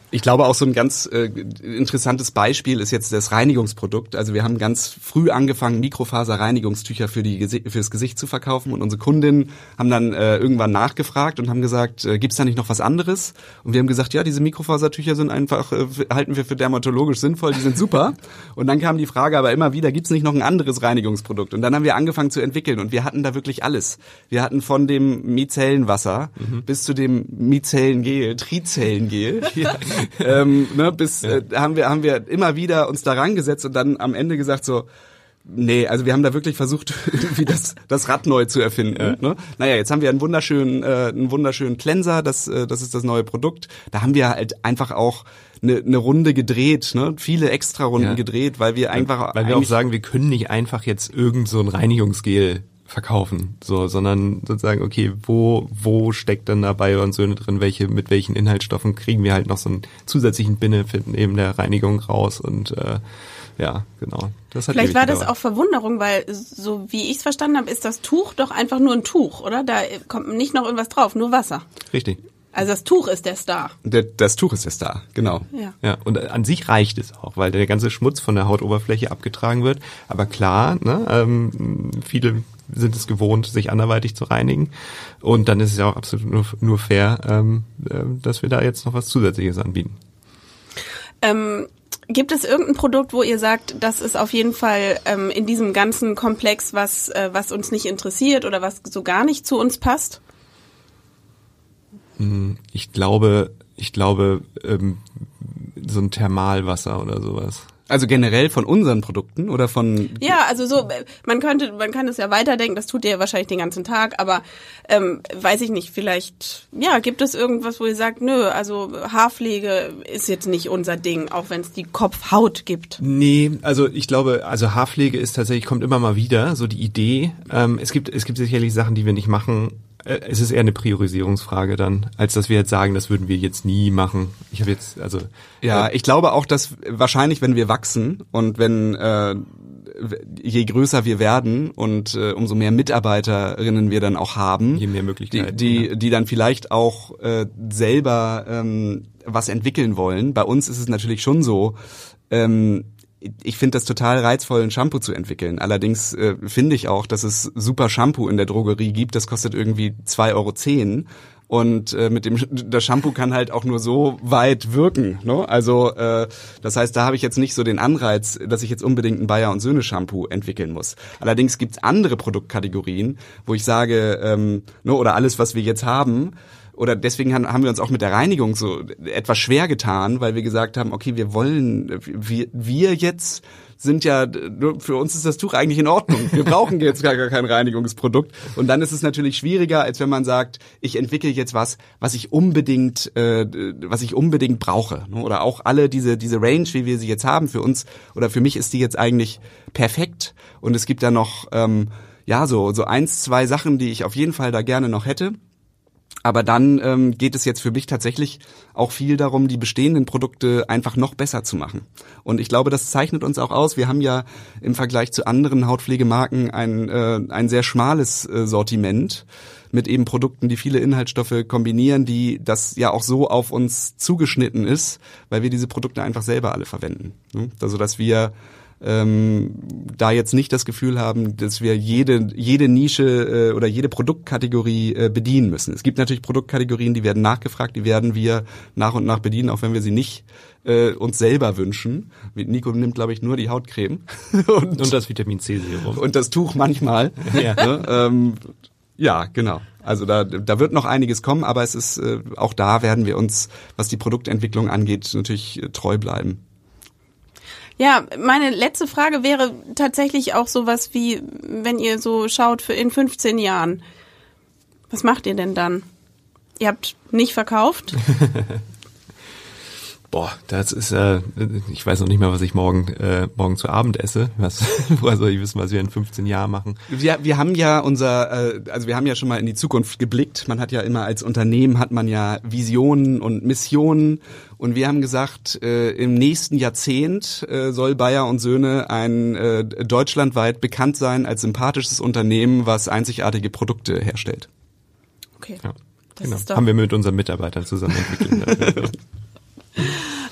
S4: Ich glaube auch so ein ganz äh, interessantes Beispiel ist jetzt das Reinigungsprodukt. Also wir haben ganz früh angefangen, Mikrofaserreinigungstücher für die fürs Gesicht zu verkaufen und unsere Kundinnen haben dann äh, irgendwann nachgefragt und haben gesagt, äh, gibt's da nicht noch was anderes? Und wir haben gesagt, ja, diese Mikrofasertücher sind einfach äh, halten wir für dermatologisch sinnvoll, die sind super. und dann kam die Frage aber immer wieder, gibt's nicht noch ein anderes Reinigungsprodukt? Und dann haben wir angefangen zu entwickeln und wir hatten da wirklich alles. Wir hatten von dem Mizell Zellenwasser mhm. bis zu dem Mizellengel, Trizellengel. Ähm, ne, bis äh, haben wir haben wir immer wieder uns daran gesetzt und dann am Ende gesagt so Nee, also wir haben da wirklich versucht, irgendwie das, das Rad neu zu erfinden. Ja. Ne? Naja, jetzt haben wir einen wunderschönen, äh, einen wunderschönen Cleanser, das, äh, das ist das neue Produkt. Da haben wir halt einfach auch eine, eine Runde gedreht, ne? viele extra Runden ja. gedreht, weil wir einfach...
S3: Weil wir auch sagen, wir können nicht einfach jetzt irgend so ein Reinigungsgel verkaufen, so, sondern sozusagen, okay, wo, wo steckt dann dabei und Söhne drin, welche, mit welchen Inhaltsstoffen kriegen wir halt noch so einen zusätzlichen Benefit neben der Reinigung raus und äh, ja, genau.
S2: Das hat Vielleicht war das auch Verwunderung, weil so wie ich es verstanden habe, ist das Tuch doch einfach nur ein Tuch, oder? Da kommt nicht noch irgendwas drauf, nur Wasser.
S3: Richtig.
S2: Also das Tuch ist der Star.
S4: Der, das Tuch ist der Star, genau.
S3: Ja. ja. Und an sich reicht es auch, weil der ganze Schmutz von der Hautoberfläche abgetragen wird. Aber klar, ne, ähm, viele sind es gewohnt, sich anderweitig zu reinigen. Und dann ist es ja auch absolut nur, nur fair, ähm, äh, dass wir da jetzt noch was Zusätzliches anbieten.
S2: Ähm, Gibt es irgendein Produkt, wo ihr sagt, das ist auf jeden Fall ähm, in diesem ganzen Komplex, was, äh, was uns nicht interessiert oder was so gar nicht zu uns passt?
S3: Hm, ich glaube, ich glaube, ähm, so ein Thermalwasser oder sowas.
S4: Also generell von unseren Produkten oder von
S2: Ja, also so man könnte man kann es ja weiterdenken, das tut ihr wahrscheinlich den ganzen Tag, aber ähm, weiß ich nicht, vielleicht ja, gibt es irgendwas, wo ihr sagt, nö, also Haarpflege ist jetzt nicht unser Ding, auch wenn es die Kopfhaut gibt.
S3: Nee, also ich glaube, also Haarpflege ist tatsächlich kommt immer mal wieder, so die Idee. Ähm, es gibt es gibt sicherlich Sachen, die wir nicht machen es ist eher eine Priorisierungsfrage dann, als dass wir jetzt sagen, das würden wir jetzt nie machen. Ich habe jetzt, also
S4: ja, äh, ich glaube auch, dass wahrscheinlich, wenn wir wachsen und wenn äh, je größer wir werden und äh, umso mehr Mitarbeiterinnen wir dann auch haben,
S3: je mehr Möglichkeiten,
S4: die die, ja. die dann vielleicht auch äh, selber ähm, was entwickeln wollen. Bei uns ist es natürlich schon so. Ähm, ich finde das total reizvoll, ein Shampoo zu entwickeln. Allerdings äh, finde ich auch, dass es super Shampoo in der Drogerie gibt. Das kostet irgendwie zwei Euro. zehn und äh, mit dem das Shampoo kann halt auch nur so weit wirken. Ne? Also äh, das heißt, da habe ich jetzt nicht so den Anreiz, dass ich jetzt unbedingt ein Bayer und Söhne Shampoo entwickeln muss. Allerdings gibt es andere Produktkategorien, wo ich sage, ähm, ne, oder alles, was wir jetzt haben, oder deswegen haben wir uns auch mit der Reinigung so etwas schwer getan, weil wir gesagt haben, okay, wir wollen, wir, wir jetzt sind ja, für uns ist das Tuch eigentlich in Ordnung. Wir brauchen jetzt gar, kein Reinigungsprodukt. Und dann ist es natürlich schwieriger, als wenn man sagt, ich entwickle jetzt was, was ich unbedingt, äh, was ich unbedingt brauche. Ne? Oder auch alle diese, diese Range, wie wir sie jetzt haben, für uns oder für mich ist die jetzt eigentlich perfekt. Und es gibt da noch, ähm, ja, so, so eins, zwei Sachen, die ich auf jeden Fall da gerne noch hätte. Aber dann ähm, geht es jetzt für mich tatsächlich auch viel darum, die bestehenden Produkte einfach noch besser zu machen. Und ich glaube, das zeichnet uns auch aus. Wir haben ja im Vergleich zu anderen Hautpflegemarken ein, äh, ein sehr schmales äh, Sortiment mit eben Produkten, die viele Inhaltsstoffe kombinieren, die das ja auch so auf uns zugeschnitten ist, weil wir diese Produkte einfach selber alle verwenden. Also dass wir ähm, da jetzt nicht das Gefühl haben, dass wir jede, jede Nische äh, oder jede Produktkategorie äh, bedienen müssen. Es gibt natürlich Produktkategorien, die werden nachgefragt, die werden wir nach und nach bedienen, auch wenn wir sie nicht äh, uns selber wünschen. Nico nimmt, glaube ich, nur die Hautcreme.
S3: und, und das Vitamin C-Serum.
S4: Und das Tuch manchmal. Ja, ne? ähm, ja genau. Also da, da wird noch einiges kommen, aber es ist äh, auch da werden wir uns, was die Produktentwicklung angeht, natürlich äh, treu bleiben.
S2: Ja, meine letzte Frage wäre tatsächlich auch sowas wie, wenn ihr so schaut für in 15 Jahren. Was macht ihr denn dann? Ihr habt nicht verkauft?
S3: Boah, das ist, äh, ich weiß noch nicht mal, was ich morgen, äh, morgen zu Abend esse. Was, woher soll ich wissen, was wir in 15 Jahren machen?
S4: Wir, wir haben ja unser, äh, also wir haben ja schon mal in die Zukunft geblickt. Man hat ja immer als Unternehmen hat man ja Visionen und Missionen. Und wir haben gesagt, äh, im nächsten Jahrzehnt äh, soll Bayer und Söhne ein äh, deutschlandweit bekannt sein als sympathisches Unternehmen, was einzigartige Produkte herstellt.
S2: Okay.
S3: Ja, genau. Haben wir mit unseren Mitarbeitern zusammen entwickelt.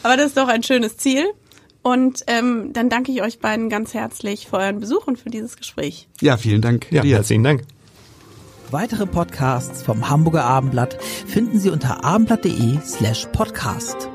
S2: Aber das ist doch ein schönes Ziel. Und ähm, dann danke ich euch beiden ganz herzlich für euren Besuch und für dieses Gespräch.
S4: Ja, vielen Dank.
S3: Ja, dir. herzlichen Dank.
S1: Weitere Podcasts vom Hamburger Abendblatt finden Sie unter abendblatt.de slash podcast.